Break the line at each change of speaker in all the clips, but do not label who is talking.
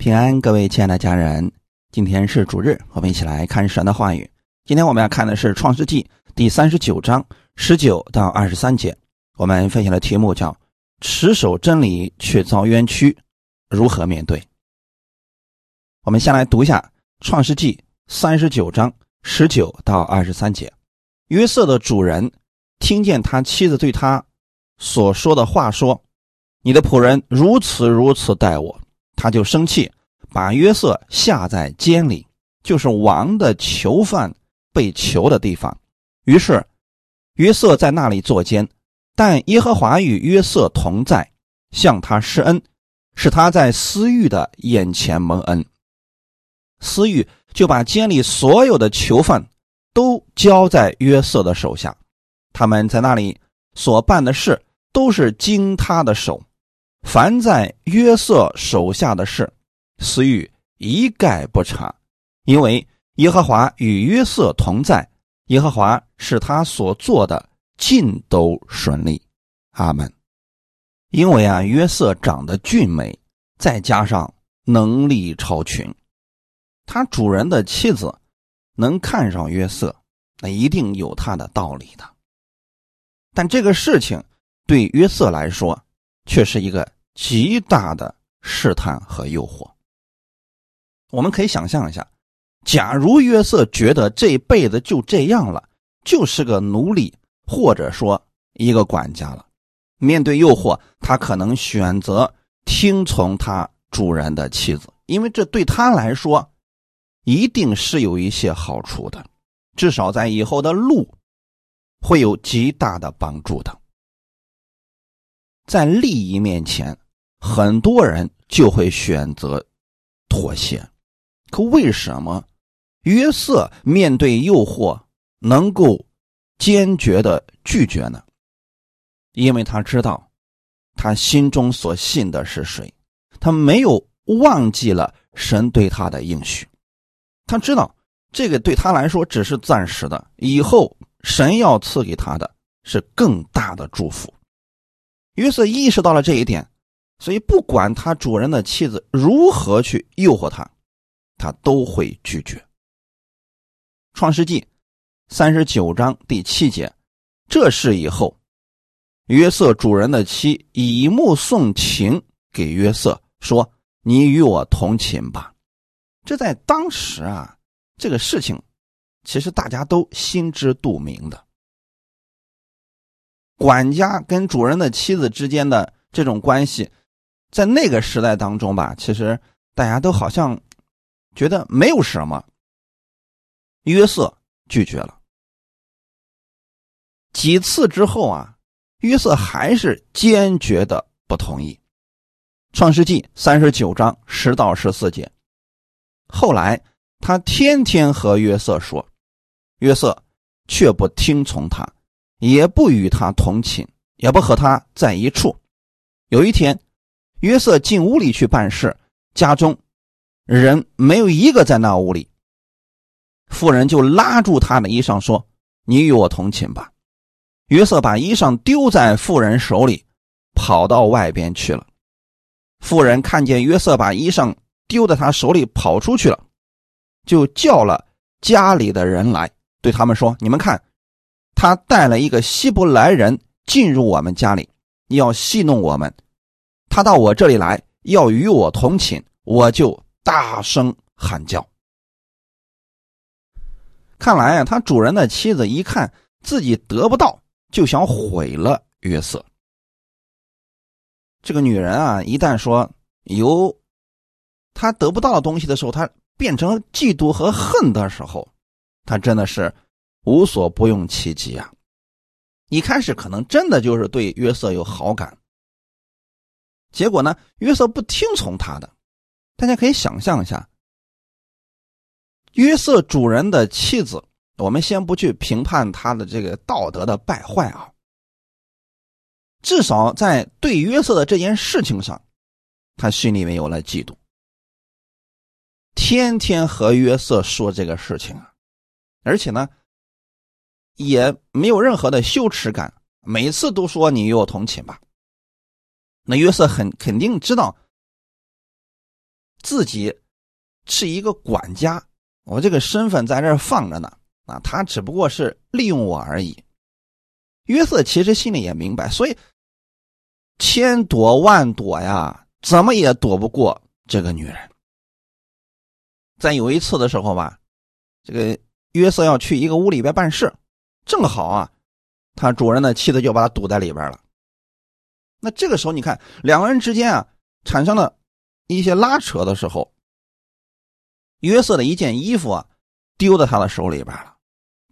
平安，各位亲爱的家人，今天是主日，我们一起来看神的话语。今天我们要看的是《创世纪》第三十九章十九到二十三节。我们分享的题目叫“持守真理却遭冤屈，如何面对？”我们先来读一下《创世纪》三十九章十九到二十三节。约瑟的主人听见他妻子对他所说的话，说：“你的仆人如此如此待我。”他就生气，把约瑟下在监里，就是王的囚犯被囚的地方。于是约瑟在那里坐监，但耶和华与约瑟同在，向他施恩，使他在私欲的眼前蒙恩。私欲就把监里所有的囚犯都交在约瑟的手下，他们在那里所办的事都是经他的手。凡在约瑟手下的事，私欲一概不查，因为耶和华与约瑟同在，耶和华使他所做的尽都顺利。阿门。因为啊，约瑟长得俊美，再加上能力超群，他主人的妻子能看上约瑟，那一定有他的道理的。但这个事情对约瑟来说，却是一个极大的试探和诱惑。我们可以想象一下，假如约瑟觉得这辈子就这样了，就是个奴隶，或者说一个管家了，面对诱惑，他可能选择听从他主人的妻子，因为这对他来说一定是有一些好处的，至少在以后的路会有极大的帮助的。在利益面前，很多人就会选择妥协。可为什么约瑟面对诱惑能够坚决的拒绝呢？因为他知道他心中所信的是谁，他没有忘记了神对他的应许。他知道这个对他来说只是暂时的，以后神要赐给他的是更大的祝福。约瑟意识到了这一点，所以不管他主人的妻子如何去诱惑他，他都会拒绝。创世纪三十九章第七节，这事以后，约瑟主人的妻以目送情给约瑟，说：“你与我同寝吧。”这在当时啊，这个事情其实大家都心知肚明的。管家跟主人的妻子之间的这种关系，在那个时代当中吧，其实大家都好像觉得没有什么。约瑟拒绝了几次之后啊，约瑟还是坚决的不同意。创世纪三十九章十到十四节，后来他天天和约瑟说，约瑟却不听从他。也不与他同寝，也不和他在一处。有一天，约瑟进屋里去办事，家中人没有一个在那屋里。妇人就拉住他的衣裳说：“你与我同寝吧。”约瑟把衣裳丢在妇人手里，跑到外边去了。妇人看见约瑟把衣裳丢在他手里跑出去了，就叫了家里的人来，对他们说：“你们看。”他带了一个希伯来人进入我们家里，要戏弄我们。他到我这里来，要与我同寝，我就大声喊叫。看来啊，他主人的妻子一看自己得不到，就想毁了约瑟。这个女人啊，一旦说有他得不到的东西的时候，他变成嫉妒和恨的时候，他真的是。无所不用其极啊！一开始可能真的就是对约瑟有好感，结果呢，约瑟不听从他的。大家可以想象一下，约瑟主人的妻子，我们先不去评判他的这个道德的败坏啊，至少在对约瑟的这件事情上，他心里面有了嫉妒，天天和约瑟说这个事情啊，而且呢。也没有任何的羞耻感，每次都说你与我同寝吧。那约瑟很肯定知道，自己是一个管家，我这个身份在这放着呢，啊，他只不过是利用我而已。约瑟其实心里也明白，所以千躲万躲呀，怎么也躲不过这个女人。在有一次的时候吧，这个约瑟要去一个屋里边办事，正好啊，他主人的妻子就把他堵在里边了。那这个时候，你看两个人之间啊，产生了一些拉扯的时候，约瑟的一件衣服啊，丢在他的手里边了，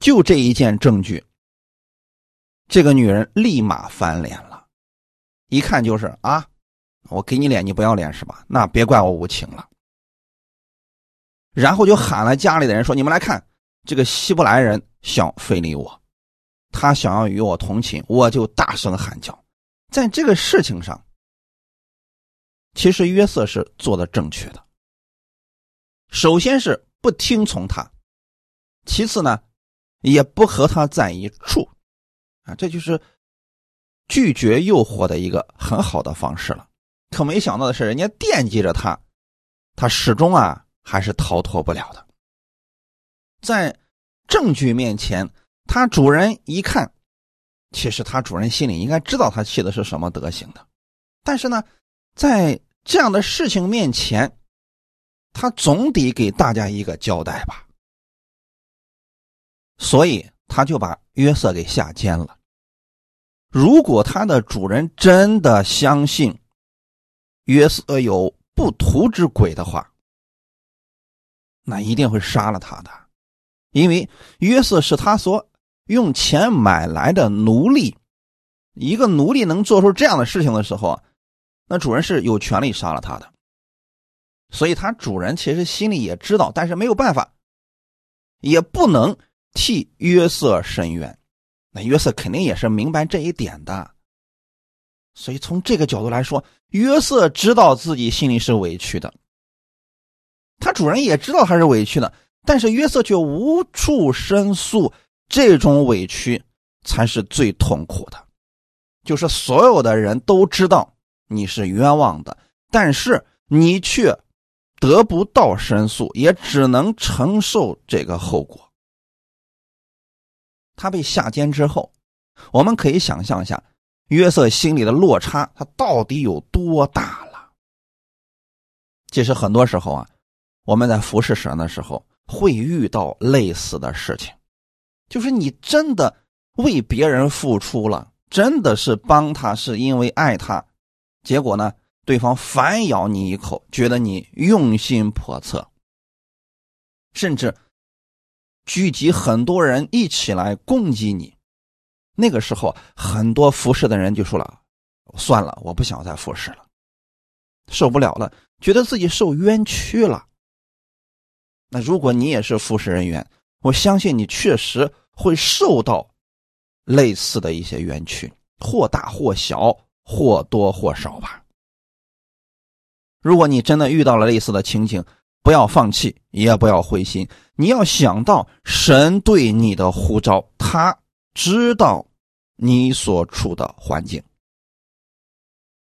就这一件证据，这个女人立马翻脸了，一看就是啊，我给你脸你不要脸是吧？那别怪我无情了。然后就喊了家里的人说：“你们来看，这个希伯来人想非礼我，他想要与我同寝，我就大声喊叫。在这个事情上，其实约瑟是做的正确的。首先是不听从他，其次呢，也不和他在一处，啊，这就是拒绝诱惑的一个很好的方式了。可没想到的是，人家惦记着他，他始终啊。”还是逃脱不了的。在证据面前，他主人一看，其实他主人心里应该知道他气的是什么德行的，但是呢，在这样的事情面前，他总得给大家一个交代吧。所以他就把约瑟给下监了。如果他的主人真的相信约瑟有不图之鬼的话，那一定会杀了他的，因为约瑟是他所用钱买来的奴隶。一个奴隶能做出这样的事情的时候，那主人是有权利杀了他的。所以他主人其实心里也知道，但是没有办法，也不能替约瑟伸冤。那约瑟肯定也是明白这一点的。所以从这个角度来说，约瑟知道自己心里是委屈的。他主人也知道他是委屈的，但是约瑟却无处申诉。这种委屈才是最痛苦的，就是所有的人都知道你是冤枉的，但是你却得不到申诉，也只能承受这个后果。他被下监之后，我们可以想象一下约瑟心里的落差，他到底有多大了？其实很多时候啊。我们在服侍神的时候，会遇到类似的事情，就是你真的为别人付出了，真的是帮他，是因为爱他，结果呢，对方反咬你一口，觉得你用心叵测，甚至聚集很多人一起来攻击你，那个时候，很多服侍的人就说了：“算了，我不想再服侍了，受不了了，觉得自己受冤屈了。”那如果你也是服侍人员，我相信你确实会受到类似的一些冤屈，或大或小，或多或少吧。如果你真的遇到了类似的情景，不要放弃，也不要灰心。你要想到神对你的呼召，他知道你所处的环境。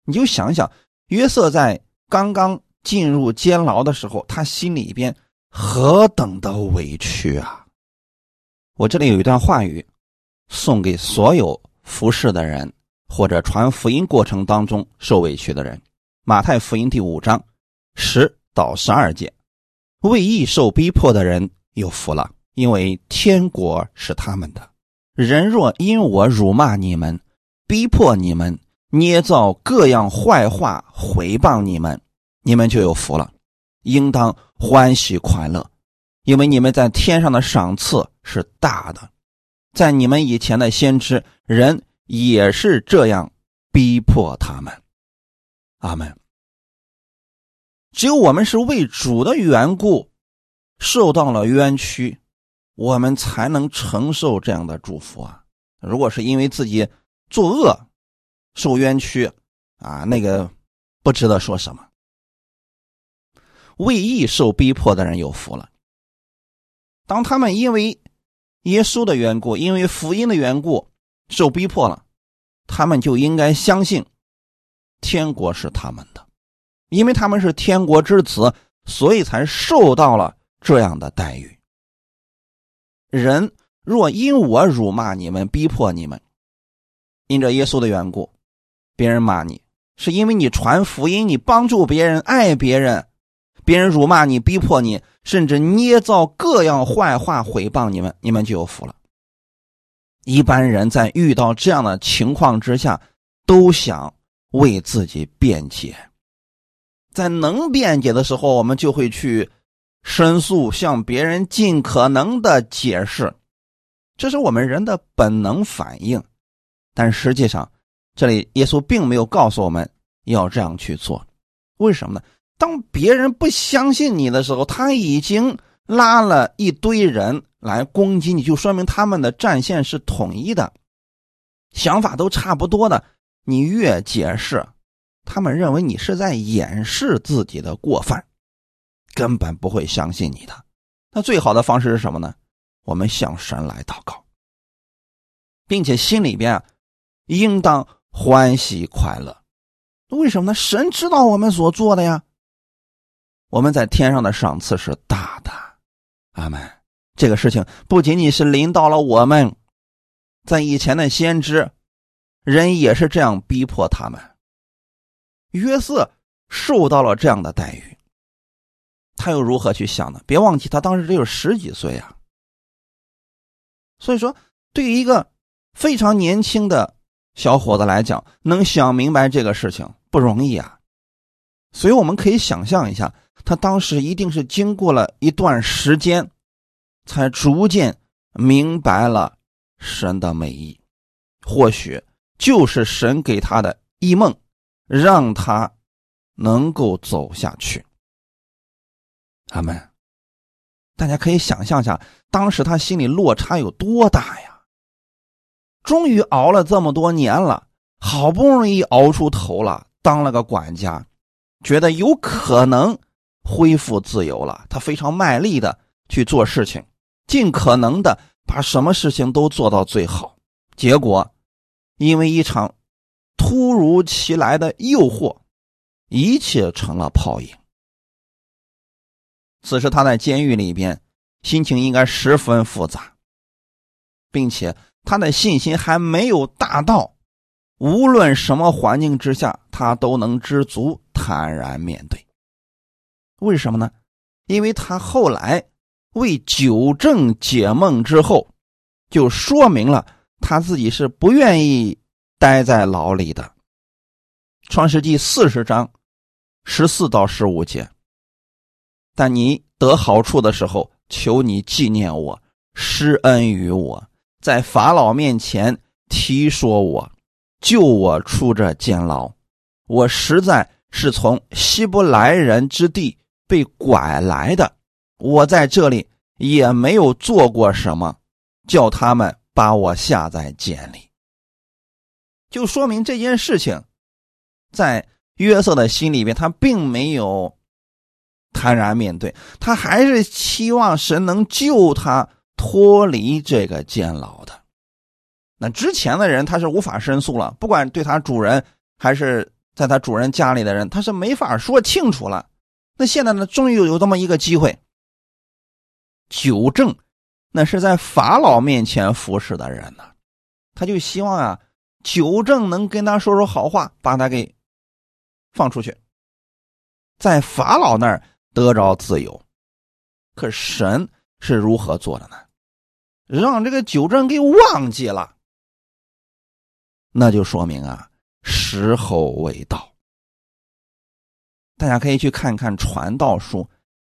你就想想，约瑟在刚刚进入监牢的时候，他心里边。何等的委屈啊！我这里有一段话语，送给所有服侍的人或者传福音过程当中受委屈的人。马太福音第五章十到十二节：为义受逼迫的人有福了，因为天国是他们的。人若因我辱骂你们、逼迫你们、捏造各样坏话毁谤你们，你们就有福了。应当欢喜快乐，因为你们在天上的赏赐是大的。在你们以前的先知人也是这样逼迫他们。阿门。只有我们是为主的缘故受到了冤屈，我们才能承受这样的祝福啊！如果是因为自己作恶受冤屈啊，那个不值得说什么。为义受逼迫的人有福了。当他们因为耶稣的缘故，因为福音的缘故受逼迫了，他们就应该相信天国是他们的，因为他们是天国之子，所以才受到了这样的待遇。人若因我辱骂你们、逼迫你们，因着耶稣的缘故，别人骂你，是因为你传福音，你帮助别人、爱别人，别人辱骂你、逼迫你，甚至捏造各样坏话毁谤你们，你们就有福了。一般人在遇到这样的情况之下，都想为自己辩解，在能辩解的时候，我们就会去。申诉，向别人尽可能的解释，这是我们人的本能反应。但实际上，这里耶稣并没有告诉我们要这样去做。为什么呢？当别人不相信你的时候，他已经拉了一堆人来攻击你，就说明他们的战线是统一的，想法都差不多的。你越解释，他们认为你是在掩饰自己的过犯。根本不会相信你的。那最好的方式是什么呢？我们向神来祷告，并且心里边啊，应当欢喜快乐。为什么呢？神知道我们所做的呀。我们在天上的赏赐是大的。阿门。这个事情不仅仅是临到了我们，在以前的先知，人也是这样逼迫他们。约瑟受到了这样的待遇。他又如何去想呢？别忘记，他当时只有十几岁啊。所以说，对于一个非常年轻的小伙子来讲，能想明白这个事情不容易啊。所以我们可以想象一下，他当时一定是经过了一段时间，才逐渐明白了神的美意。或许就是神给他的一梦，让他能够走下去。阿门，大家可以想象一下，当时他心里落差有多大呀！终于熬了这么多年了，好不容易熬出头了，当了个管家，觉得有可能恢复自由了。他非常卖力的去做事情，尽可能的把什么事情都做到最好。结果，因为一场突如其来的诱惑，一切成了泡影。此时他在监狱里边，心情应该十分复杂，并且他的信心还没有大到，无论什么环境之下，他都能知足坦然面对。为什么呢？因为他后来为纠正解梦之后，就说明了他自己是不愿意待在牢里的。创世纪四十章十四到十五节。但你得好处的时候，求你纪念我，施恩于我，在法老面前提说我，救我出这监牢。我实在是从希伯来人之地被拐来的，我在这里也没有做过什么，叫他们把我下在监里。就说明这件事情，在约瑟的心里边，他并没有。坦然面对，他还是期望神能救他脱离这个监牢的。那之前的人他是无法申诉了，不管对他主人还是在他主人家里的人，他是没法说清楚了。那现在呢，终于有这么一个机会，九正那是在法老面前服侍的人呢，他就希望啊，九正能跟他说说好话，把他给放出去，在法老那儿。得着自由，可神是如何做的呢？让这个九正给忘记了，那就说明啊，时候未到。大家可以去看一看《传道书》，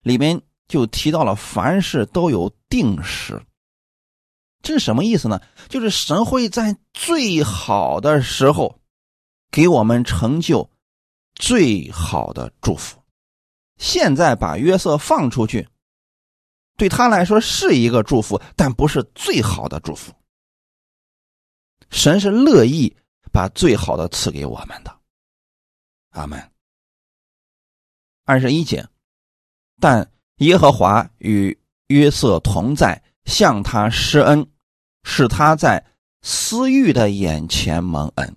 里面就提到了凡事都有定时。这是什么意思呢？就是神会在最好的时候给我们成就最好的祝福。现在把约瑟放出去，对他来说是一个祝福，但不是最好的祝福。神是乐意把最好的赐给我们的。阿门。二十一节，但耶和华与约瑟同在，向他施恩，使他在私欲的眼前蒙恩。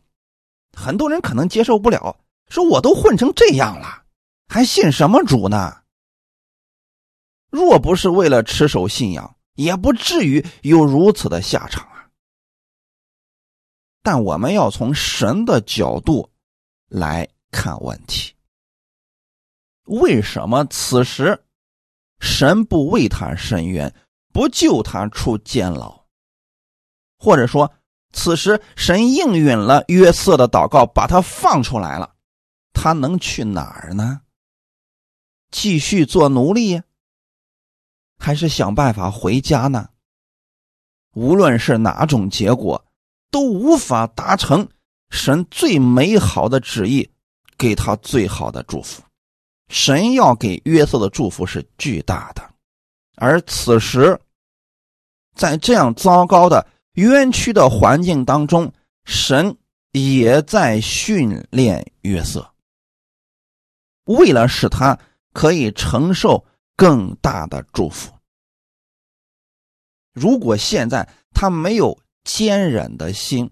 很多人可能接受不了，说我都混成这样了。还信什么主呢？若不是为了持守信仰，也不至于有如此的下场啊。但我们要从神的角度来看问题：为什么此时神不为他伸冤，不救他出监牢？或者说，此时神应允了约瑟的祷告，把他放出来了，他能去哪儿呢？继续做奴隶，还是想办法回家呢？无论是哪种结果，都无法达成神最美好的旨意，给他最好的祝福。神要给约瑟的祝福是巨大的，而此时，在这样糟糕的。冤屈的环境当中，神也在训练约瑟，为了使他可以承受更大的祝福。如果现在他没有坚忍的心，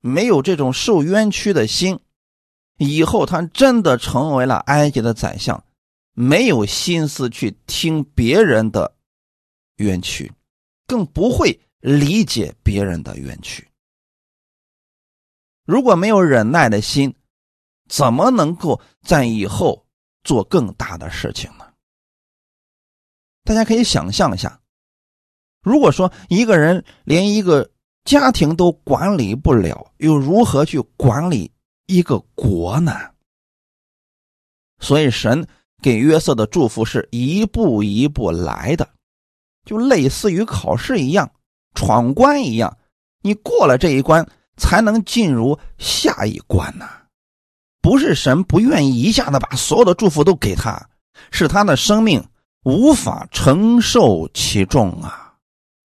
没有这种受冤屈的心，以后他真的成为了埃及的宰相，没有心思去听别人的冤屈。更不会理解别人的冤屈。如果没有忍耐的心，怎么能够在以后做更大的事情呢？大家可以想象一下，如果说一个人连一个家庭都管理不了，又如何去管理一个国呢？所以，神给约瑟的祝福是一步一步来的。就类似于考试一样，闯关一样，你过了这一关，才能进入下一关呐。不是神不愿意一下子把所有的祝福都给他，是他的生命无法承受其重啊。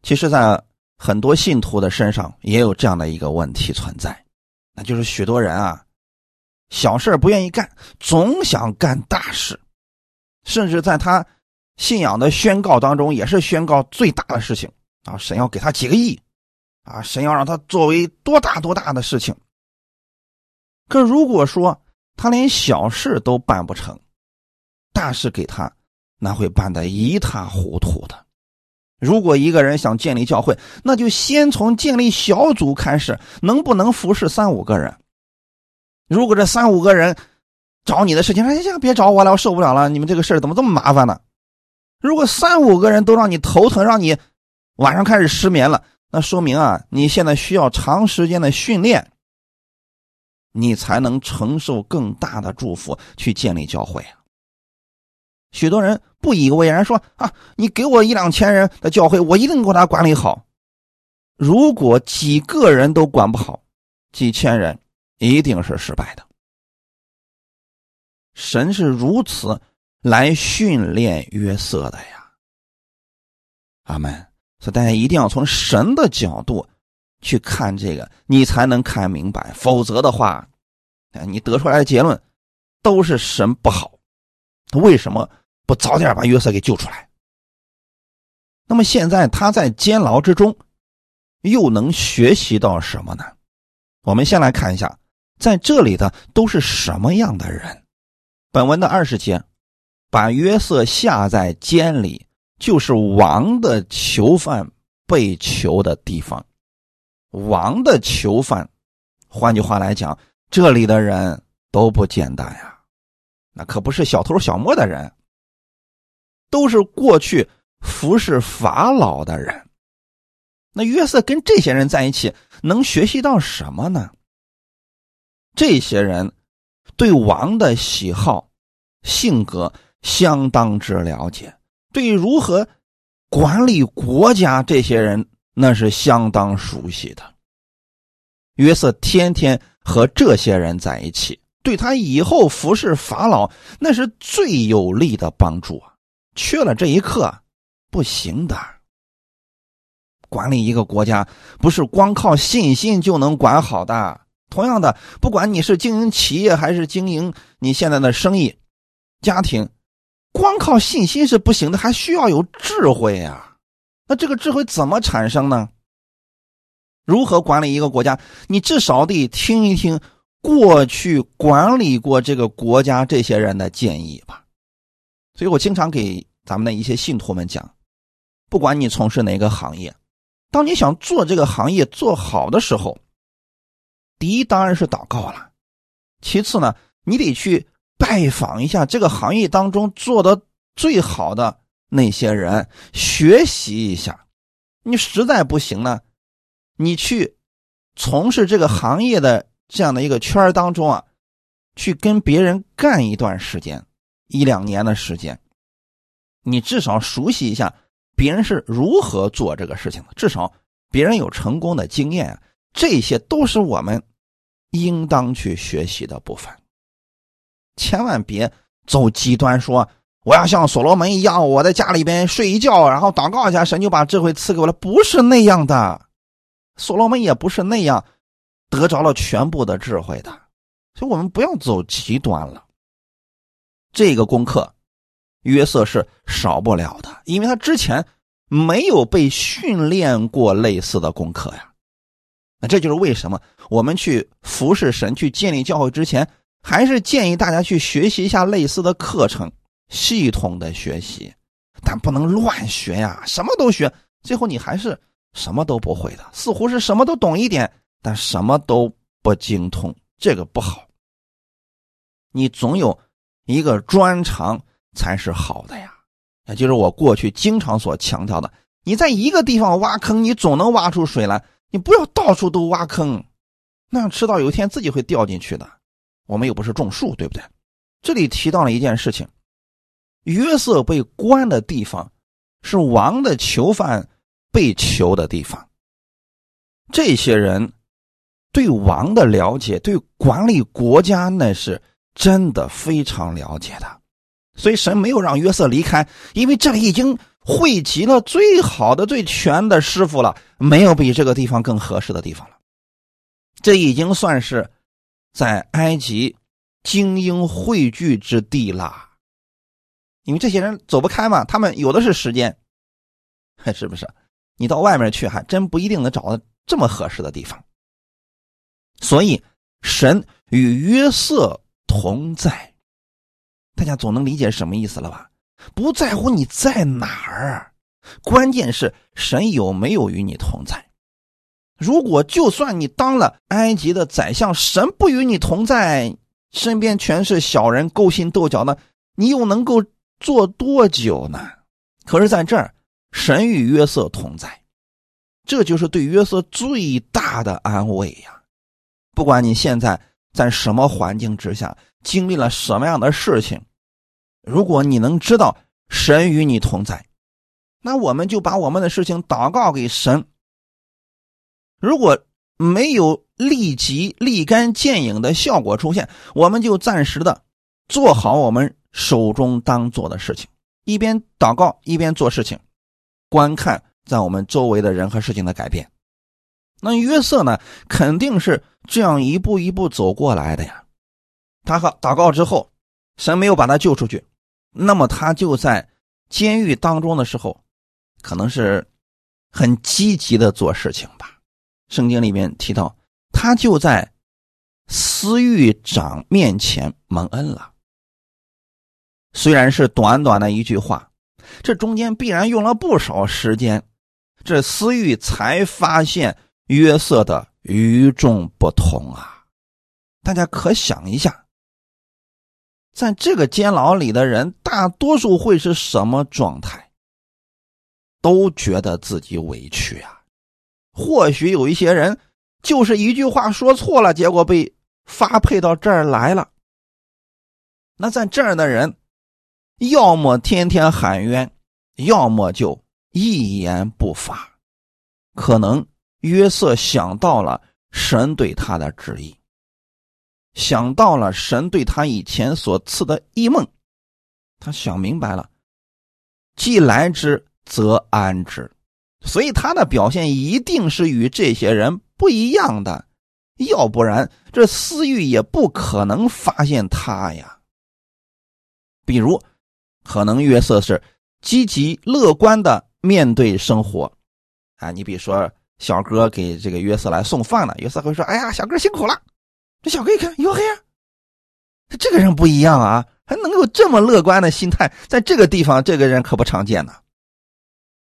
其实，在很多信徒的身上也有这样的一个问题存在，那就是许多人啊，小事不愿意干，总想干大事，甚至在他。信仰的宣告当中，也是宣告最大的事情啊！神要给他几个亿，啊，神要让他作为多大多大的事情。可如果说他连小事都办不成，大事给他，那会办得一塌糊涂的。如果一个人想建立教会，那就先从建立小组开始，能不能服侍三五个人？如果这三五个人找你的事情，哎呀，别找我了，我受不了了！你们这个事怎么这么麻烦呢？如果三五个人都让你头疼，让你晚上开始失眠了，那说明啊，你现在需要长时间的训练，你才能承受更大的祝福，去建立教会啊。许多人不以为然，说啊，你给我一两千人的教会，我一定给他管理好。如果几个人都管不好，几千人一定是失败的。神是如此。来训练约瑟的呀，阿门。所以大家一定要从神的角度去看这个，你才能看明白。否则的话，你得出来的结论都是神不好。他为什么不早点把约瑟给救出来？那么现在他在监牢之中，又能学习到什么呢？我们先来看一下，在这里的都是什么样的人？本文的二十节。把约瑟下在监里，就是王的囚犯被囚的地方。王的囚犯，换句话来讲，这里的人都不简单呀，那可不是小偷小摸的人，都是过去服侍法老的人。那约瑟跟这些人在一起，能学习到什么呢？这些人对王的喜好、性格。相当之了解，对于如何管理国家，这些人那是相当熟悉的。约瑟天天和这些人在一起，对他以后服侍法老那是最有力的帮助啊！缺了这一刻，不行的。管理一个国家，不是光靠信心就能管好的。同样的，不管你是经营企业，还是经营你现在的生意、家庭。光靠信心是不行的，还需要有智慧呀。那这个智慧怎么产生呢？如何管理一个国家？你至少得听一听过去管理过这个国家这些人的建议吧。所以我经常给咱们的一些信徒们讲，不管你从事哪个行业，当你想做这个行业做好的时候，第一当然是祷告了，其次呢，你得去拜访一下这个行业当中做的最好的那些人，学习一下。你实在不行呢，你去从事这个行业的这样的一个圈当中啊，去跟别人干一段时间，一两年的时间，你至少熟悉一下别人是如何做这个事情的，至少别人有成功的经验啊，这些都是我们应当去学习的部分。千万别走极端说。我要像所罗门一样，我在家里边睡一觉，然后祷告一下，神就把智慧赐给我了。不是那样的，所罗门也不是那样得着了全部的智慧的。所以，我们不要走极端了。这个功课，约瑟是少不了的，因为他之前没有被训练过类似的功课呀。那这就是为什么我们去服侍神、去建立教会之前，还是建议大家去学习一下类似的课程。系统的学习，但不能乱学呀！什么都学，最后你还是什么都不会的。似乎是什么都懂一点，但什么都不精通，这个不好。你总有一个专长才是好的呀。也就是我过去经常所强调的：你在一个地方挖坑，你总能挖出水来；你不要到处都挖坑，那样迟早有一天自己会掉进去的。我们又不是种树，对不对？这里提到了一件事情。约瑟被关的地方，是王的囚犯被囚的地方。这些人对王的了解，对管理国家那是真的非常了解的。所以神没有让约瑟离开，因为这里已经汇集了最好的、最全的师傅了，没有比这个地方更合适的地方了。这已经算是在埃及精英汇聚之地了。因为这些人走不开嘛，他们有的是时间，是不是？你到外面去还真不一定能找到这么合适的地方。所以，神与约瑟同在，大家总能理解什么意思了吧？不在乎你在哪儿，关键是神有没有与你同在。如果就算你当了埃及的宰相，神不与你同在，身边全是小人勾心斗角的，你又能够？做多久呢？可是在这儿，神与约瑟同在，这就是对约瑟最大的安慰呀。不管你现在在什么环境之下，经历了什么样的事情，如果你能知道神与你同在，那我们就把我们的事情祷告给神。如果没有立即立竿见影的效果出现，我们就暂时的做好我们。手中当做的事情，一边祷告一边做事情，观看在我们周围的人和事情的改变。那约瑟呢，肯定是这样一步一步走过来的呀。他和祷告之后，神没有把他救出去，那么他就在监狱当中的时候，可能是很积极的做事情吧。圣经里面提到，他就在司狱长面前蒙恩了。虽然是短短的一句话，这中间必然用了不少时间，这思域才发现约瑟的与众不同啊！大家可想一下，在这个监牢里的人，大多数会是什么状态？都觉得自己委屈啊！或许有一些人就是一句话说错了，结果被发配到这儿来了。那在这儿的人。要么天天喊冤，要么就一言不发。可能约瑟想到了神对他的旨意，想到了神对他以前所赐的异梦，他想明白了，既来之则安之，所以他的表现一定是与这些人不一样的，要不然这私欲也不可能发现他呀。比如。可能约瑟是积极乐观的面对生活，啊，你比如说小哥给这个约瑟来送饭了，约瑟会说：“哎呀，小哥辛苦了。”小哥一看，哟嘿，这个人不一样啊，还能有这么乐观的心态，在这个地方，这个人可不常见呢。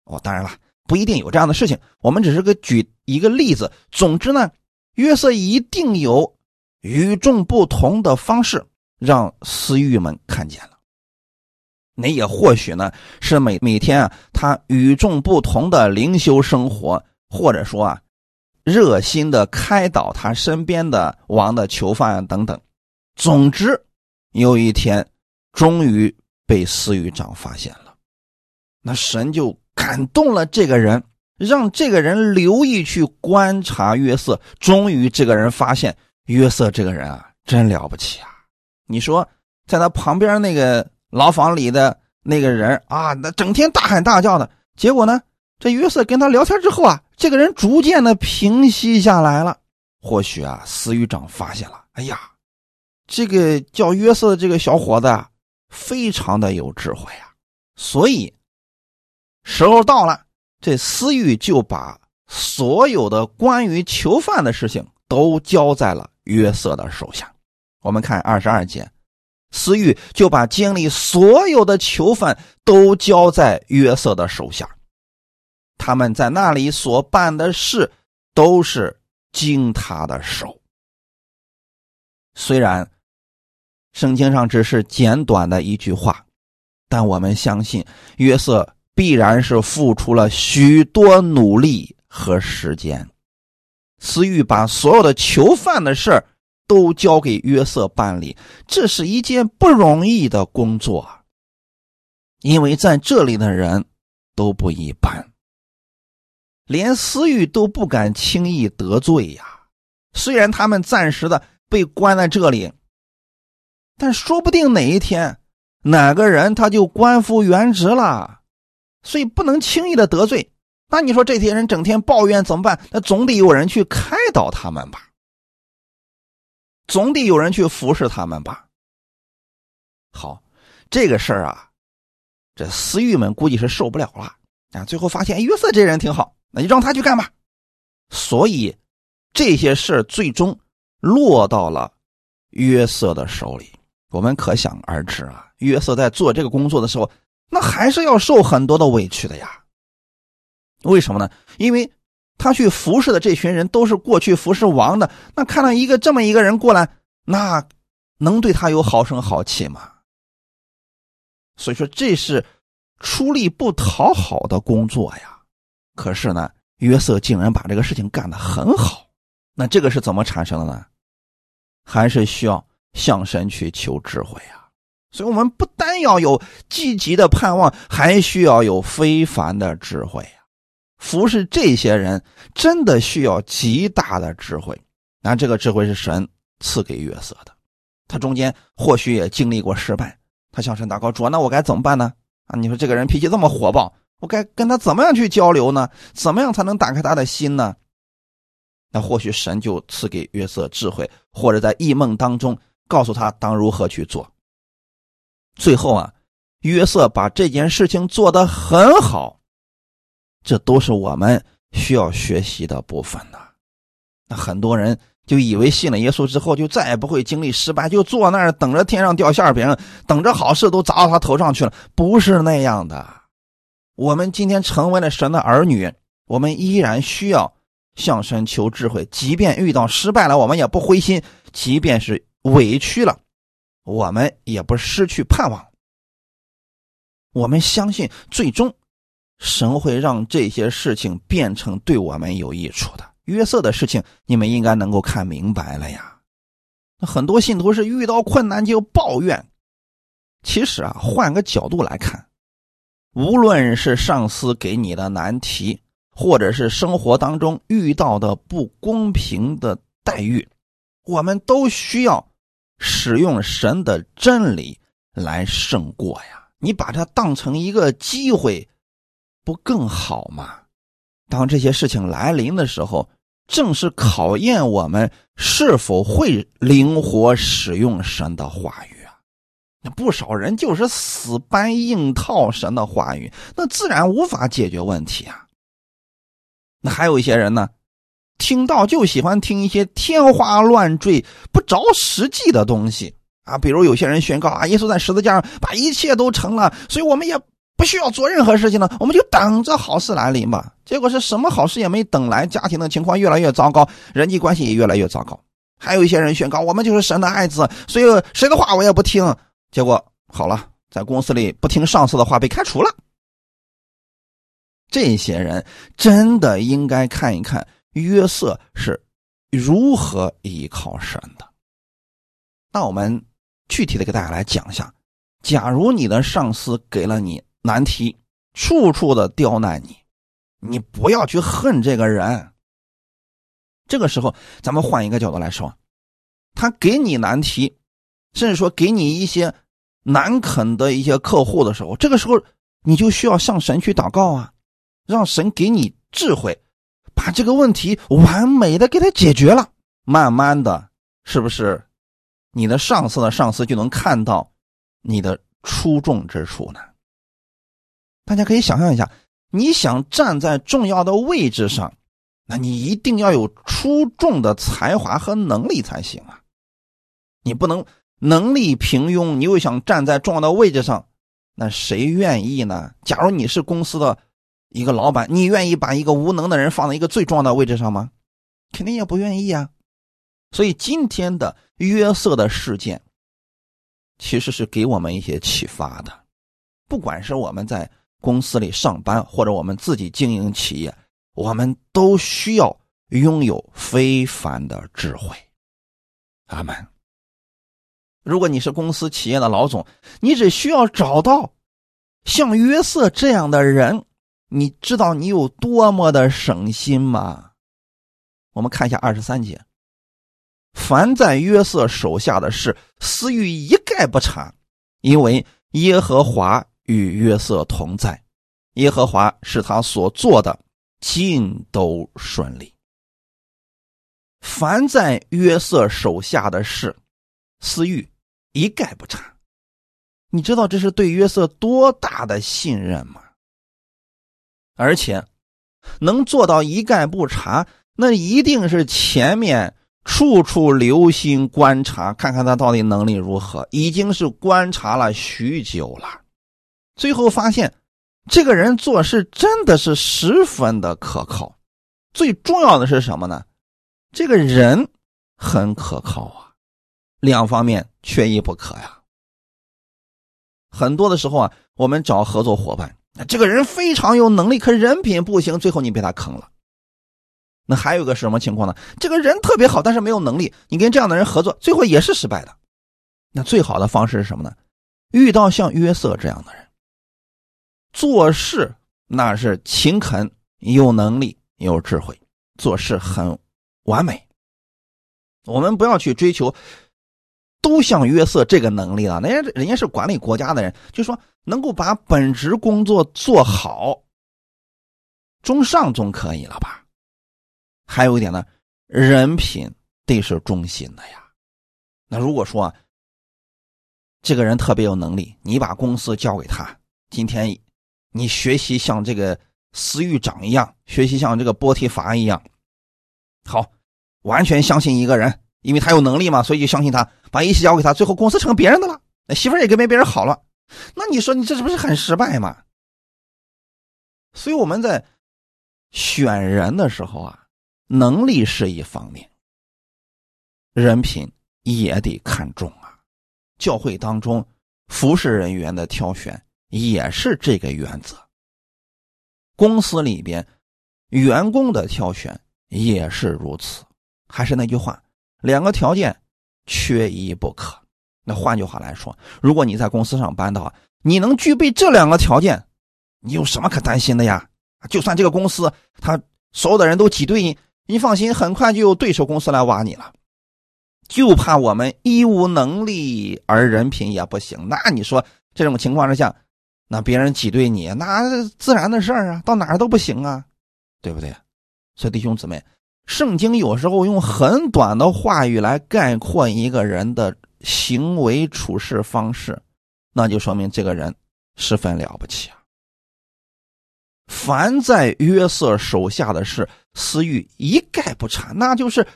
哦，当然了，不一定有这样的事情，我们只是个举一个例子。总之呢，约瑟一定有与众不同的方式，让私欲们看见了。那也或许呢，是每每天啊，他与众不同的灵修生活，或者说啊，热心的开导他身边的王的囚犯等等。总之，有一天，终于被司狱长发现了，那神就感动了这个人，让这个人留意去观察约瑟。终于，这个人发现约瑟这个人啊，真了不起啊！你说，在他旁边那个。牢房里的那个人啊，那整天大喊大叫的，结果呢，这约瑟跟他聊天之后啊，这个人逐渐的平息下来了。或许啊，司狱长发现了，哎呀，这个叫约瑟的这个小伙子啊，非常的有智慧啊，所以时候到了，这司狱就把所有的关于囚犯的事情都交在了约瑟的手下。我们看二十二节。司狱就把监里所有的囚犯都交在约瑟的手下，他们在那里所办的事都是经他的手。虽然圣经上只是简短的一句话，但我们相信约瑟必然是付出了许多努力和时间。司狱把所有的囚犯的事都交给约瑟办理，这是一件不容易的工作，因为在这里的人都不一般，连私欲都不敢轻易得罪呀。虽然他们暂时的被关在这里，但说不定哪一天哪个人他就官复原职了，所以不能轻易的得罪。那你说这些人整天抱怨怎么办？那总得有人去开导他们吧。总得有人去服侍他们吧。好，这个事儿啊，这私欲们估计是受不了了啊。最后发现约瑟这人挺好，那就让他去干吧。所以这些事最终落到了约瑟的手里。我们可想而知啊，约瑟在做这个工作的时候，那还是要受很多的委屈的呀。为什么呢？因为。他去服侍的这群人都是过去服侍王的，那看到一个这么一个人过来，那能对他有好声好气吗？所以说这是出力不讨好的工作呀。可是呢，约瑟竟然把这个事情干得很好，那这个是怎么产生的呢？还是需要向神去求智慧啊。所以我们不单要有积极的盼望，还需要有非凡的智慧啊。服侍这些人真的需要极大的智慧，那这个智慧是神赐给约瑟的。他中间或许也经历过失败，他向神祷告说：“那我该怎么办呢？”啊，你说这个人脾气这么火爆，我该跟他怎么样去交流呢？怎么样才能打开他的心呢？那或许神就赐给约瑟智慧，或者在异梦当中告诉他当如何去做。最后啊，约瑟把这件事情做得很好。这都是我们需要学习的部分呢。那很多人就以为信了耶稣之后就再也不会经历失败，就坐那儿等着天上掉馅饼，等着好事都砸到他头上去了。不是那样的。我们今天成为了神的儿女，我们依然需要向神求智慧。即便遇到失败了，我们也不灰心；即便是委屈了，我们也不失去盼望。我们相信最终。神会让这些事情变成对我们有益处的。约瑟的事情，你们应该能够看明白了呀。那很多信徒是遇到困难就抱怨，其实啊，换个角度来看，无论是上司给你的难题，或者是生活当中遇到的不公平的待遇，我们都需要使用神的真理来胜过呀。你把它当成一个机会。不更好吗？当这些事情来临的时候，正是考验我们是否会灵活使用神的话语！那不少人就是死搬硬套神的话语，那自然无法解决问题啊。那还有一些人呢，听到就喜欢听一些天花乱坠、不着实际的东西啊，比如有些人宣告啊，耶稣在十字架上把一切都成了，所以我们也不需要做任何事情了，我们就等着好事来临吧。结果是什么好事也没等来，家庭的情况越来越糟糕，人际关系也越来越糟糕。还有一些人宣告我们就是神的爱子，所以谁的话我也不听。结果好了，在公司里不听上司的话被开除了。这些人真的应该看一看约瑟是如何依靠神的。那我们。具体的给大家来讲一下，假如你的上司给了你难题，处处的刁难你，你不要去恨这个人。这个时候，咱们换一个角度来说，他给你难题，甚至说给你一些难啃的一些客户的时候，这个时候你就需要向神去祷告啊，让神给你智慧，把这个问题完美的给他解决了。慢慢的，是不是？你的上司的上司就能看到你的出众之处呢。大家可以想象一下，你想站在重要的位置上，那你一定要有出众的才华和能力才行啊！你不能能力平庸，你又想站在重要的位置上，那谁愿意呢？假如你是公司的一个老板，你愿意把一个无能的人放在一个最重要的位置上吗？肯定也不愿意啊！所以今天的。约瑟的事件，其实是给我们一些启发的。不管是我们在公司里上班，或者我们自己经营企业，我们都需要拥有非凡的智慧。阿门。如果你是公司企业的老总，你只需要找到像约瑟这样的人，你知道你有多么的省心吗？我们看一下二十三节。凡在约瑟手下的事，私欲一概不查，因为耶和华与约瑟同在，耶和华是他所做的尽都顺利。凡在约瑟手下的事，私欲一概不查。你知道这是对约瑟多大的信任吗？而且能做到一概不查，那一定是前面。处处留心观察，看看他到底能力如何。已经是观察了许久了，最后发现这个人做事真的是十分的可靠。最重要的是什么呢？这个人很可靠啊，两方面缺一不可呀。很多的时候啊，我们找合作伙伴，这个人非常有能力，可人品不行，最后你被他坑了。那还有个什么情况呢？这个人特别好，但是没有能力。你跟这样的人合作，最后也是失败的。那最好的方式是什么呢？遇到像约瑟这样的人，做事那是勤恳、有能力、有智慧，做事很完美。我们不要去追求都像约瑟这个能力了，人家人家是管理国家的人，就说能够把本职工作做好，中上总可以了吧？还有一点呢，人品得是中心的呀。那如果说，这个人特别有能力，你把公司交给他，今天你学习像这个司狱长一样，学习像这个波提法一样，好，完全相信一个人，因为他有能力嘛，所以就相信他，把一切交给他，最后公司成别人的了，媳妇也跟别别人好了，那你说你这是不是很失败嘛？所以我们在选人的时候啊。能力是一方面，人品也得看重啊。教会当中服侍人员的挑选也是这个原则。公司里边员工的挑选也是如此。还是那句话，两个条件缺一不可。那换句话来说，如果你在公司上班的话，你能具备这两个条件，你有什么可担心的呀？就算这个公司他所有的人都挤兑你。你放心，很快就有对手公司来挖你了，就怕我们一无能力而人品也不行。那你说这种情况之下，那别人挤兑你，那自然的事儿啊，到哪儿都不行啊，对不对？所以弟兄姊妹，圣经有时候用很短的话语来概括一个人的行为处事方式，那就说明这个人十分了不起啊。凡在约瑟手下的事，私欲一概不查，那就是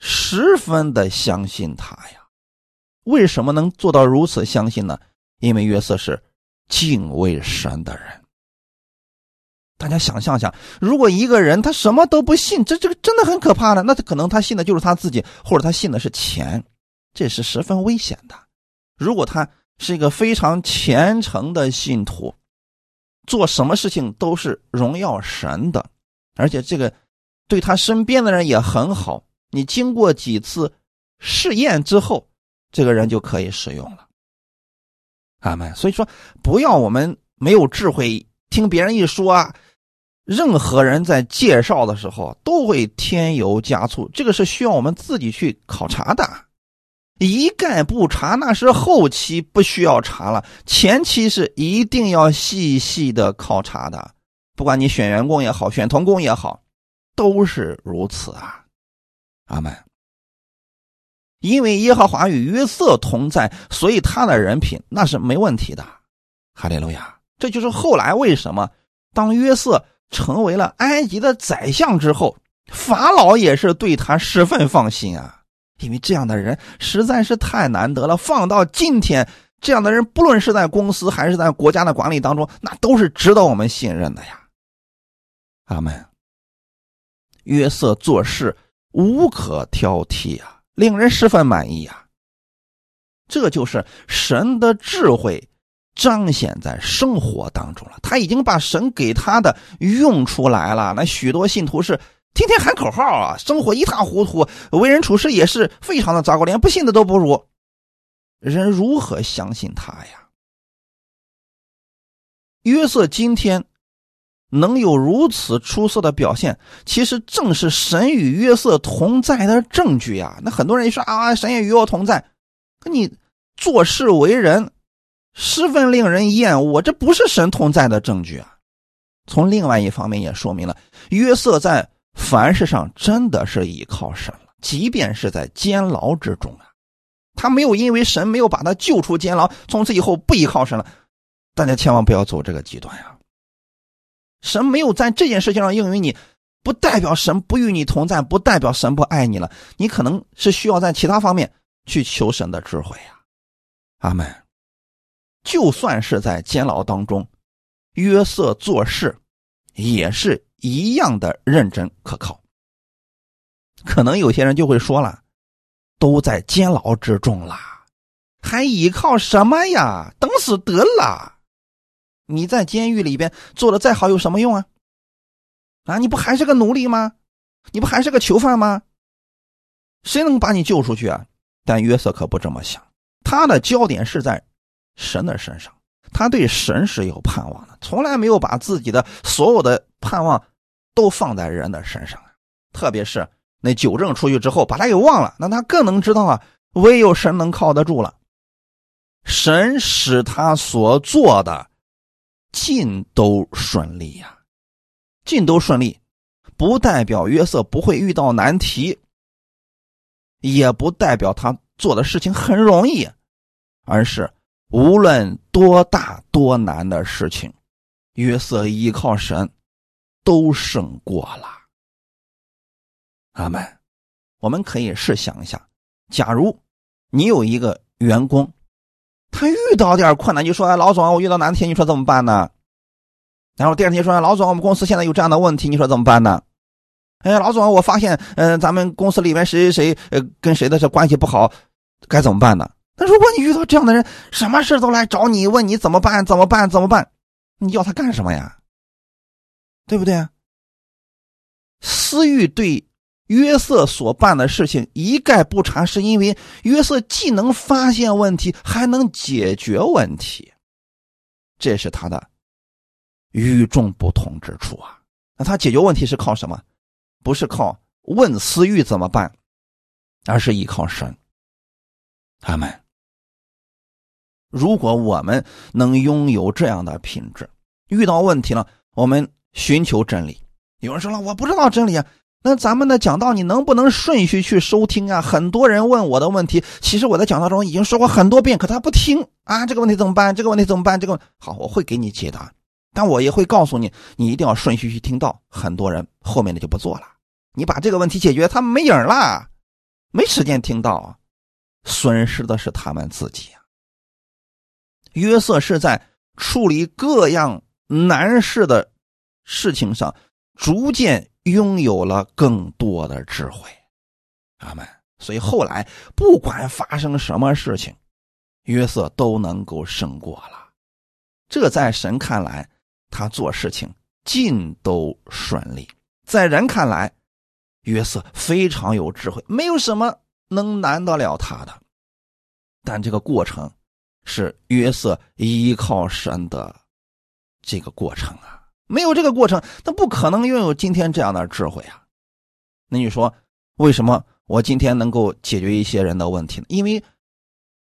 十分的相信他呀。为什么能做到如此相信呢？因为约瑟是敬畏神的人。大家想象一下，如果一个人他什么都不信，这这个真的很可怕的。那他可能他信的就是他自己，或者他信的是钱，这是十分危险的。如果他是一个非常虔诚的信徒，做什么事情都是荣耀神的，而且这个对他身边的人也很好。你经过几次试验之后，这个人就可以使用了。阿门。所以说，不要我们没有智慧，听别人一说啊。任何人在介绍的时候都会添油加醋，这个是需要我们自己去考察的。一概不查那是后期不需要查了，前期是一定要细细的考察的。不管你选员工也好，选童工也好，都是如此啊。阿门。因为耶和华与约瑟同在，所以他的人品那是没问题的。哈利路亚！这就是后来为什么当约瑟。成为了埃及的宰相之后，法老也是对他十分放心啊，因为这样的人实在是太难得了。放到今天，这样的人不论是在公司还是在国家的管理当中，那都是值得我们信任的呀。阿门。约瑟做事无可挑剔啊，令人十分满意呀。这就是神的智慧。彰显在生活当中了，他已经把神给他的用出来了。那许多信徒是天天喊口号啊，生活一塌糊涂，为人处事也是非常的糟糕，连不信的都不如。人如何相信他呀？约瑟今天能有如此出色的表现，其实正是神与约瑟同在的证据呀。那很多人一说啊，神也与我同在，可你做事为人。十分令人厌恶，这不是神同在的证据啊！从另外一方面也说明了约瑟在凡事上真的是依靠神了，即便是在监牢之中啊，他没有因为神没有把他救出监牢，从此以后不依靠神了。大家千万不要走这个极端呀！神没有在这件事情上应允你，不代表神不与你同在，不代表神不爱你了。你可能是需要在其他方面去求神的智慧呀！阿门。就算是在监牢当中，约瑟做事也是一样的认真可靠。可能有些人就会说了：“都在监牢之中了，还依靠什么呀？等死得了！你在监狱里边做的再好有什么用啊？啊，你不还是个奴隶吗？你不还是个囚犯吗？谁能把你救出去啊？”但约瑟可不这么想，他的焦点是在。神的身上，他对神是有盼望的，从来没有把自己的所有的盼望都放在人的身上特别是那九正出去之后，把他给忘了，那他更能知道啊，唯有神能靠得住了。神使他所做的尽都顺利呀，尽都顺利，不代表约瑟不会遇到难题，也不代表他做的事情很容易，而是。无论多大多难的事情，约瑟依靠神，都胜过了。阿门。我们可以试想一下，假如你有一个员工，他遇到点困难，就说：“哎，老总，我遇到难题，你说怎么办呢？”然后第二天说：“老总，我们公司现在有这样的问题，你说怎么办呢？”哎，老总，我发现，嗯，咱们公司里面谁谁谁，呃，跟谁的这关系不好，该怎么办呢？那如果你遇到这样的人，什么事都来找你，问你怎么办？怎么办？怎么办？你要他干什么呀？对不对啊？私欲对约瑟所办的事情一概不查，是因为约瑟既能发现问题，还能解决问题，这是他的与众不同之处啊！那他解决问题是靠什么？不是靠问私欲怎么办，而是依靠神。他们。如果我们能拥有这样的品质，遇到问题了，我们寻求真理。有人说了，我不知道真理啊。那咱们的讲道，你能不能顺序去收听啊？很多人问我的问题，其实我在讲道中已经说过很多遍，可他不听啊。这个问题怎么办？这个问题怎么办？这个好，我会给你解答，但我也会告诉你，你一定要顺序去听到。很多人后面的就不做了，你把这个问题解决，他没影儿了，没时间听到。损失的是他们自己。约瑟是在处理各样难事的事情上，逐渐拥有了更多的智慧。阿门。所以后来不管发生什么事情，约瑟都能够胜过了。这在神看来，他做事情尽都顺利；在人看来，约瑟非常有智慧，没有什么能难得了他的。但这个过程是约瑟依靠神的这个过程啊，没有这个过程，他不可能拥有今天这样的智慧啊。那你说，为什么我今天能够解决一些人的问题呢？因为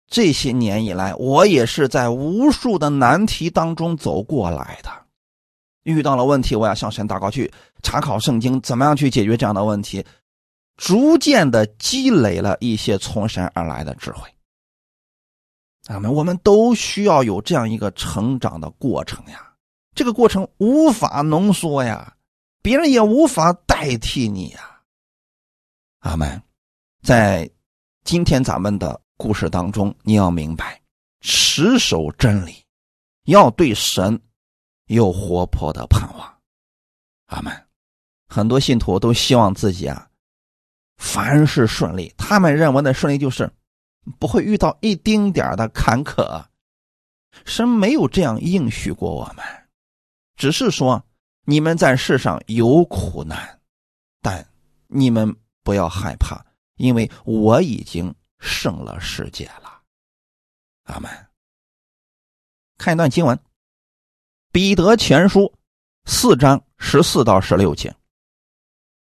这些年以来，我也是在无数的难题当中走过来的。遇到了问题，我要向神祷告，去查考圣经，怎么样去解决这样的问题，逐渐的积累了一些从神而来的智慧。咱们我们都需要有这样一个成长的过程呀，这个过程无法浓缩呀，别人也无法代替你呀。阿门。在今天咱们的故事当中，你要明白，持守真理，要对神。有活泼的盼望，阿门。很多信徒都希望自己啊，凡事顺利。他们认为的顺利就是不会遇到一丁点的坎坷。神没有这样应许过我们，只是说你们在世上有苦难，但你们不要害怕，因为我已经胜了世界了。阿门。看一段经文。彼得前书四章十四到十六节：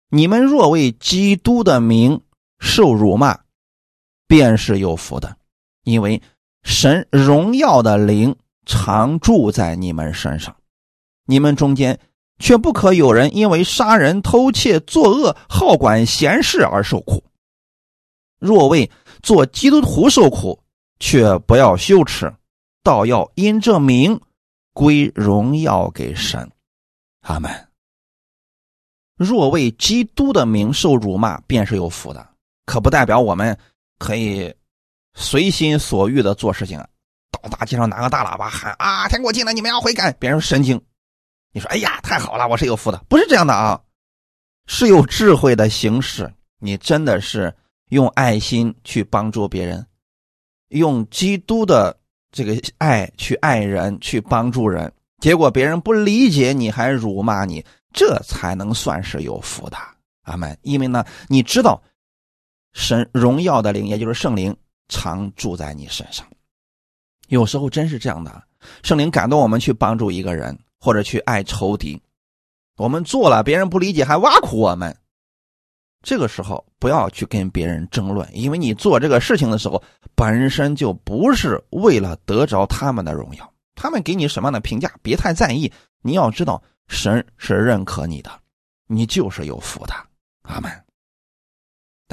你们若为基督的名受辱骂，便是有福的，因为神荣耀的灵常住在你们身上。你们中间却不可有人因为杀人、偷窃、作恶、好管闲事而受苦。若为做基督徒受苦，却不要羞耻，倒要因这名。归荣耀给神，阿门。若为基督的名受辱骂，便是有福的。可不代表我们可以随心所欲的做事情，到大街上拿个大喇叭喊啊，天国近了，你们要悔改。别人神经，你说哎呀，太好了，我是有福的，不是这样的啊，是有智慧的形式。你真的是用爱心去帮助别人，用基督的。这个爱去爱人，去帮助人，结果别人不理解你，还辱骂你，这才能算是有福的，阿门。因为呢，你知道，神荣耀的灵，也就是圣灵，常住在你身上。有时候真是这样的，圣灵感动我们去帮助一个人，或者去爱仇敌，我们做了，别人不理解，还挖苦我们。这个时候不要去跟别人争论，因为你做这个事情的时候本身就不是为了得着他们的荣耀，他们给你什么样的评价，别太在意。你要知道，神是认可你的，你就是有福的，阿门。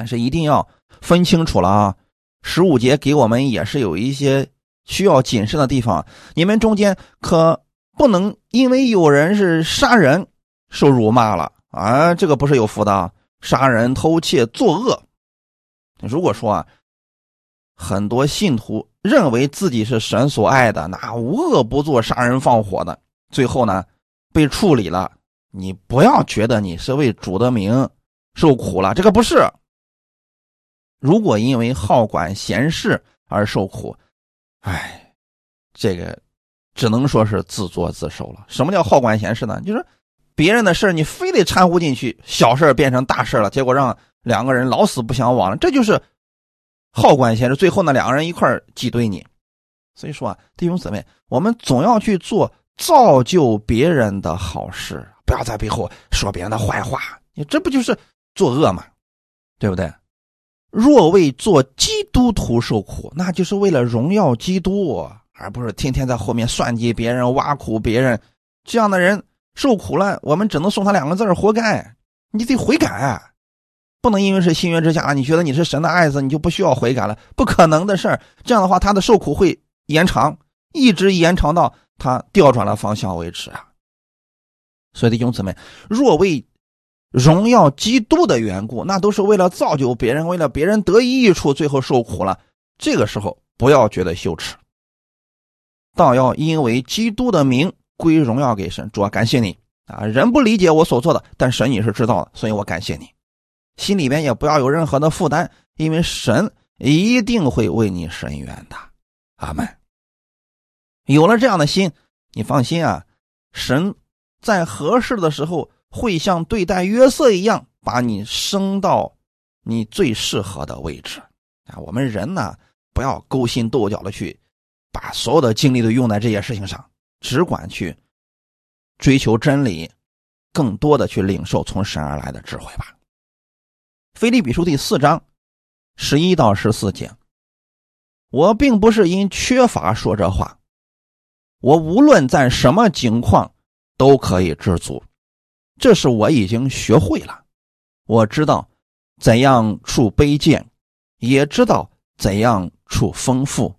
但是一定要分清楚了啊！十五节给我们也是有一些需要谨慎的地方，你们中间可不能因为有人是杀人受辱骂了啊，这个不是有福的。杀人、偷窃、作恶。如果说啊，很多信徒认为自己是神所爱的，那无恶不作、杀人放火的，最后呢被处理了。你不要觉得你是为主的名受苦了，这个不是。如果因为好管闲事而受苦，哎，这个只能说是自作自受了。什么叫好管闲事呢？就是。别人的事你非得掺和进去，小事变成大事了，结果让两个人老死不相往了，这就是好管闲事。最后呢，两个人一块挤兑你。所以说啊，弟兄姊妹，我们总要去做造就别人的好事，不要在背后说别人的坏话。你这不就是作恶吗？对不对？若为做基督徒受苦，那就是为了荣耀基督，而不是天天在后面算计别人、挖苦别人。这样的人。受苦了，我们只能送他两个字活该。你得悔改，不能因为是新约之下，你觉得你是神的爱子，你就不需要悔改了，不可能的事儿。这样的话，他的受苦会延长，一直延长到他调转了方向为止啊。所以弟兄姊妹，若为荣耀基督的缘故，那都是为了造就别人，为了别人得益处，最后受苦了，这个时候不要觉得羞耻，倒要因为基督的名归荣耀给神。主啊，感谢你啊！人不理解我所做的，但神你是知道的，所以我感谢你。心里边也不要有任何的负担，因为神一定会为你伸冤的。阿门。有了这样的心，你放心啊，神在合适的时候会像对待约瑟一样，把你升到你最适合的位置啊。我们人呢，不要勾心斗角的去把所有的精力都用在这些事情上，只管去追求真理，更多的去领受从神而来的智慧吧。腓立比书第四章十一到十四节，我并不是因缺乏说这话，我无论在什么境况都可以知足，这是我已经学会了。我知道怎样处卑贱，也知道怎样处丰富，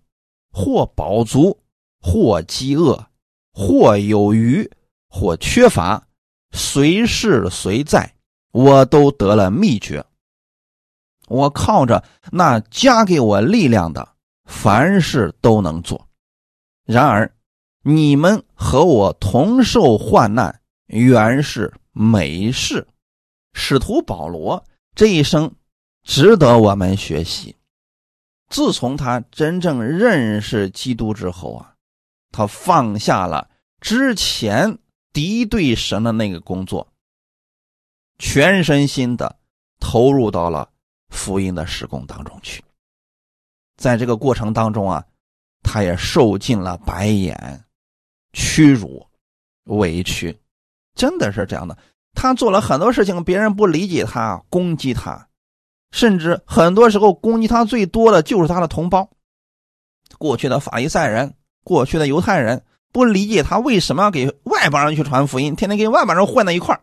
或饱足，或饥饿，或有余，或缺乏，随时随在，我都得了秘诀。我靠着那加给我力量的，凡事都能做。然而，你们和我同受患难，原是美事。使徒保罗这一生值得我们学习。自从他真正认识基督之后啊，他放下了之前敌对神的那个工作，全身心的投入到了。福音的施工当中去，在这个过程当中啊，他也受尽了白眼、屈辱、委屈，真的是这样的。他做了很多事情，别人不理解他，攻击他，甚至很多时候攻击他最多的就是他的同胞。过去的法利赛人、过去的犹太人不理解他为什么要给外邦人去传福音，天天跟外邦人混在一块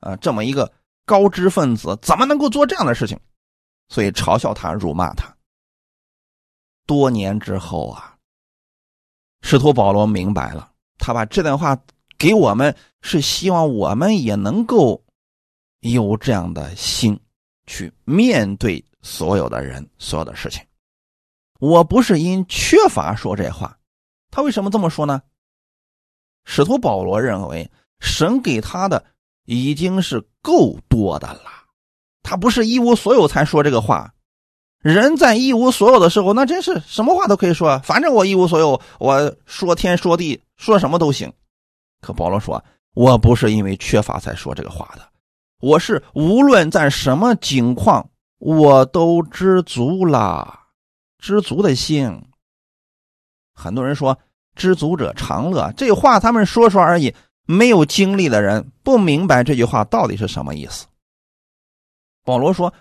啊，这么一个高知分子，怎么能够做这样的事情？所以嘲笑他、辱骂他。多年之后啊，使徒保罗明白了，他把这段话给我们，是希望我们也能够有这样的心，去面对所有的人、所有的事情。我不是因缺乏说这话，他为什么这么说呢？使徒保罗认为，神给他的已经是够多的了。他不是一无所有才说这个话，人在一无所有的时候，那真是什么话都可以说。反正我一无所有，我说天说地说什么都行。可保罗说，我不是因为缺乏才说这个话的，我是无论在什么境况，我都知足了，知足的心。很多人说知足者常乐，这话他们说说而已，没有经历的人不明白这句话到底是什么意思。保罗说：“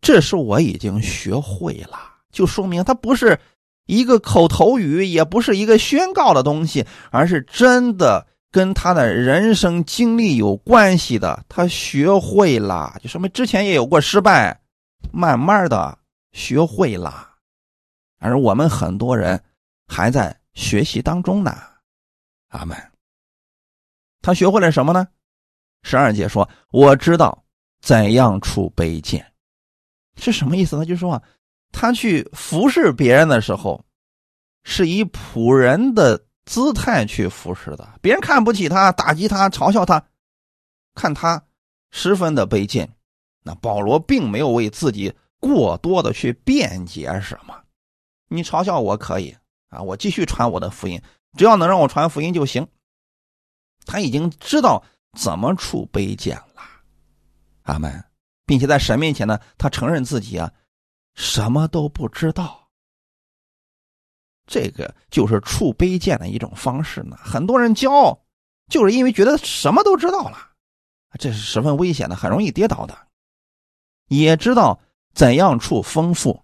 这是我已经学会了，就说明他不是一个口头语，也不是一个宣告的东西，而是真的跟他的人生经历有关系的。他学会了，就说明之前也有过失败，慢慢的学会了。而我们很多人还在学习当中呢。阿门。他学会了什么呢？十二节说：我知道。”怎样处卑贱，是什么意思呢？就是说啊，他去服侍别人的时候，是以仆人的姿态去服侍的。别人看不起他，打击他，嘲笑他，看他十分的卑贱。那保罗并没有为自己过多的去辩解什么。你嘲笑我可以啊，我继续传我的福音，只要能让我传福音就行。他已经知道怎么处卑贱了。阿门，并且在神面前呢，他承认自己啊，什么都不知道。这个就是处卑贱的一种方式呢。很多人骄傲，就是因为觉得什么都知道了，这是十分危险的，很容易跌倒的。也知道怎样处丰富，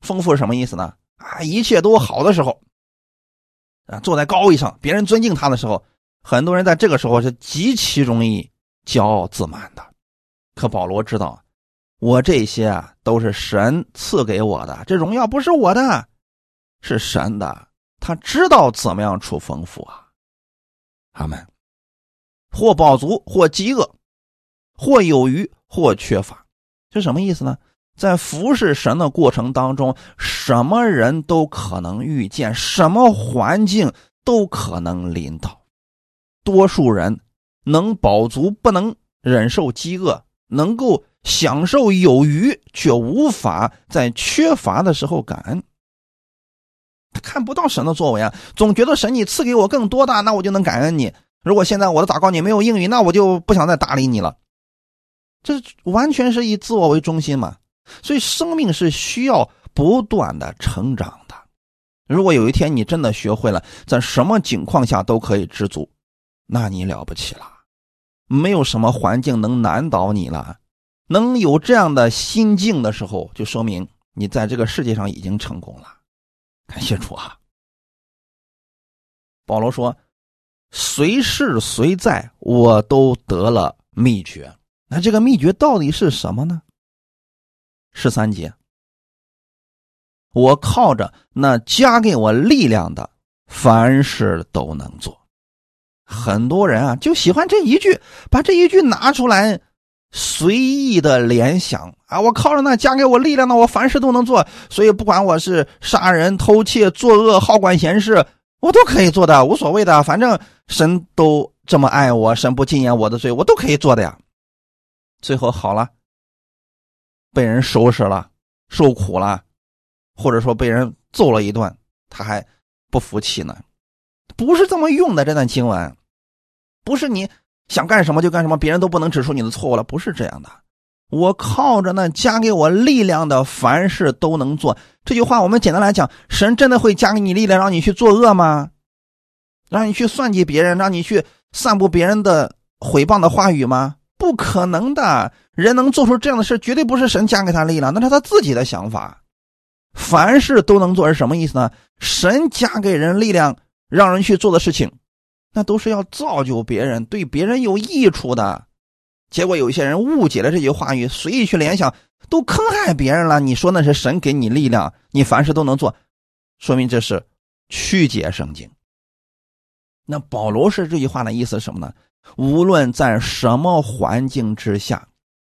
丰富是什么意思呢？啊，一切都好的时候，啊，坐在高位上，别人尊敬他的时候，很多人在这个时候是极其容易骄傲自满的。可保罗知道，我这些啊都是神赐给我的，这荣耀不是我的，是神的。他知道怎么样处丰富啊，阿门。或饱足，或饥饿，或有余，或缺乏，这什么意思呢？在服侍神的过程当中，什么人都可能遇见，什么环境都可能临到。多数人能饱足，不能忍受饥饿；能够享受有余，却无法在缺乏的时候感恩。他看不到神的作为啊，总觉得神你赐给我更多的，那我就能感恩你。如果现在我的祷告你没有应允，那我就不想再搭理你了。这完全是以自我为中心嘛。所以，生命是需要不断的成长的。如果有一天你真的学会了在什么情况下都可以知足，那你了不起了，没有什么环境能难倒你了。能有这样的心境的时候，就说明你在这个世界上已经成功了。感谢主啊！保罗说：“随是随在，我都得了秘诀。那这个秘诀到底是什么呢？”十三节，我靠着那加给我力量的，凡事都能做。很多人啊，就喜欢这一句，把这一句拿出来，随意的联想啊。我靠着那加给我力量的，我凡事都能做。所以不管我是杀人、偷窃、作恶、好管闲事，我都可以做的，无所谓的。反正神都这么爱我，神不禁言我的罪，我都可以做的呀。最后好了。被人收拾了，受苦了，或者说被人揍了一顿，他还不服气呢。不是这么用的这段经文，不是你想干什么就干什么，别人都不能指出你的错误了，不是这样的。我靠着那加给我力量的，凡事都能做。这句话我们简单来讲，神真的会加给你力量，让你去作恶吗？让你去算计别人，让你去散布别人的毁谤的话语吗？不可能的。人能做出这样的事，绝对不是神加给他力量，那是他自己的想法。凡事都能做是什么意思呢？神加给人力量，让人去做的事情，那都是要造就别人，对别人有益处的。结果有些人误解了这句话语，随意去联想，都坑害别人了。你说那是神给你力量，你凡事都能做，说明这是曲解圣经。那保罗是这句话的意思是什么呢？无论在什么环境之下。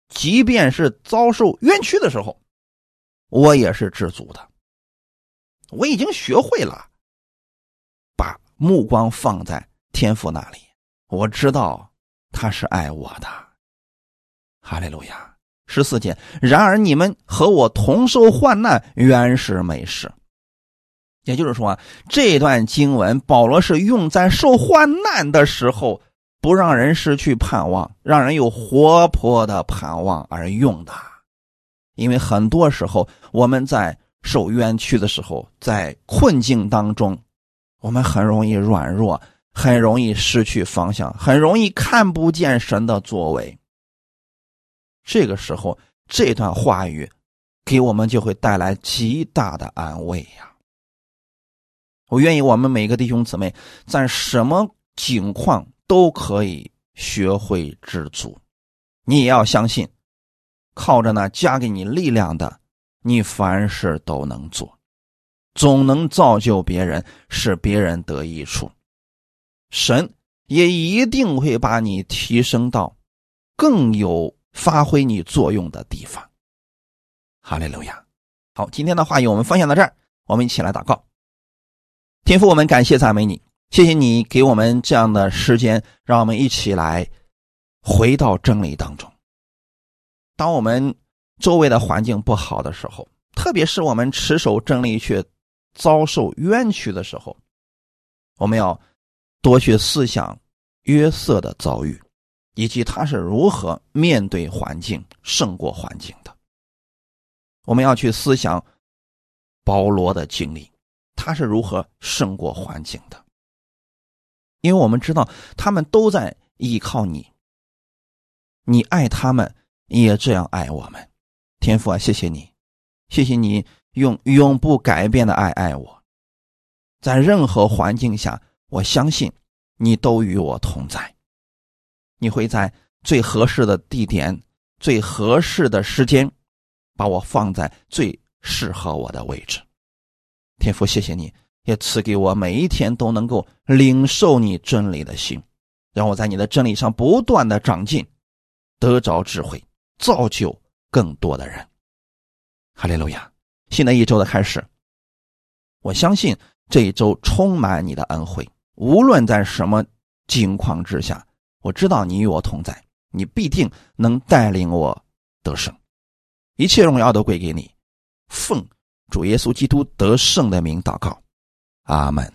即便是遭受冤屈的时候，我也是知足的。我已经学会了把目光放在天父那里，我知道他是爱我的。哈利路亚。十四节，然而你们和我同受患难，原是美事。也就是说，这段经文保罗是用在受患难的时候。不让人失去盼望，让人有活泼的盼望而用的。因为很多时候我们在受冤屈的时候，在困境当中，我们很容易软弱，很容易失去方向，很容易看不见神的作为。这个时候，这段话语给我们就会带来极大的安慰呀！我愿意我们每个弟兄姊妹在什么境况。都可以学会知足，你也要相信，靠着那加给你力量的，你凡事都能做，总能造就别人，使别人得益处。神也一定会把你提升到更有发挥你作用的地方。哈利路亚！好，今天的话语我们分享到这儿，我们一起来祷告。天父，我们感谢赞美你。谢谢你给我们这样的时间，让我们一起来回到真理当中。当我们周围的环境不好的时候，特别是我们持守真理却遭受冤屈的时候，我们要多去思想约瑟的遭遇，以及他是如何面对环境胜过环境的。我们要去思想保罗的经历，他是如何胜过环境的。因为我们知道他们都在依靠你，你爱他们，也这样爱我们。天父啊，谢谢你，谢谢你用永不改变的爱爱我。在任何环境下，我相信你都与我同在。你会在最合适的地点、最合适的时间，把我放在最适合我的位置。天父，谢谢你。也赐给我每一天都能够领受你真理的心，让我在你的真理上不断的长进，得着智慧，造就更多的人。哈利路亚！新的一周的开始，我相信这一周充满你的恩惠。无论在什么境况之下，我知道你与我同在，你必定能带领我得胜。一切荣耀都归给你，奉主耶稣基督得胜的名祷告，阿门。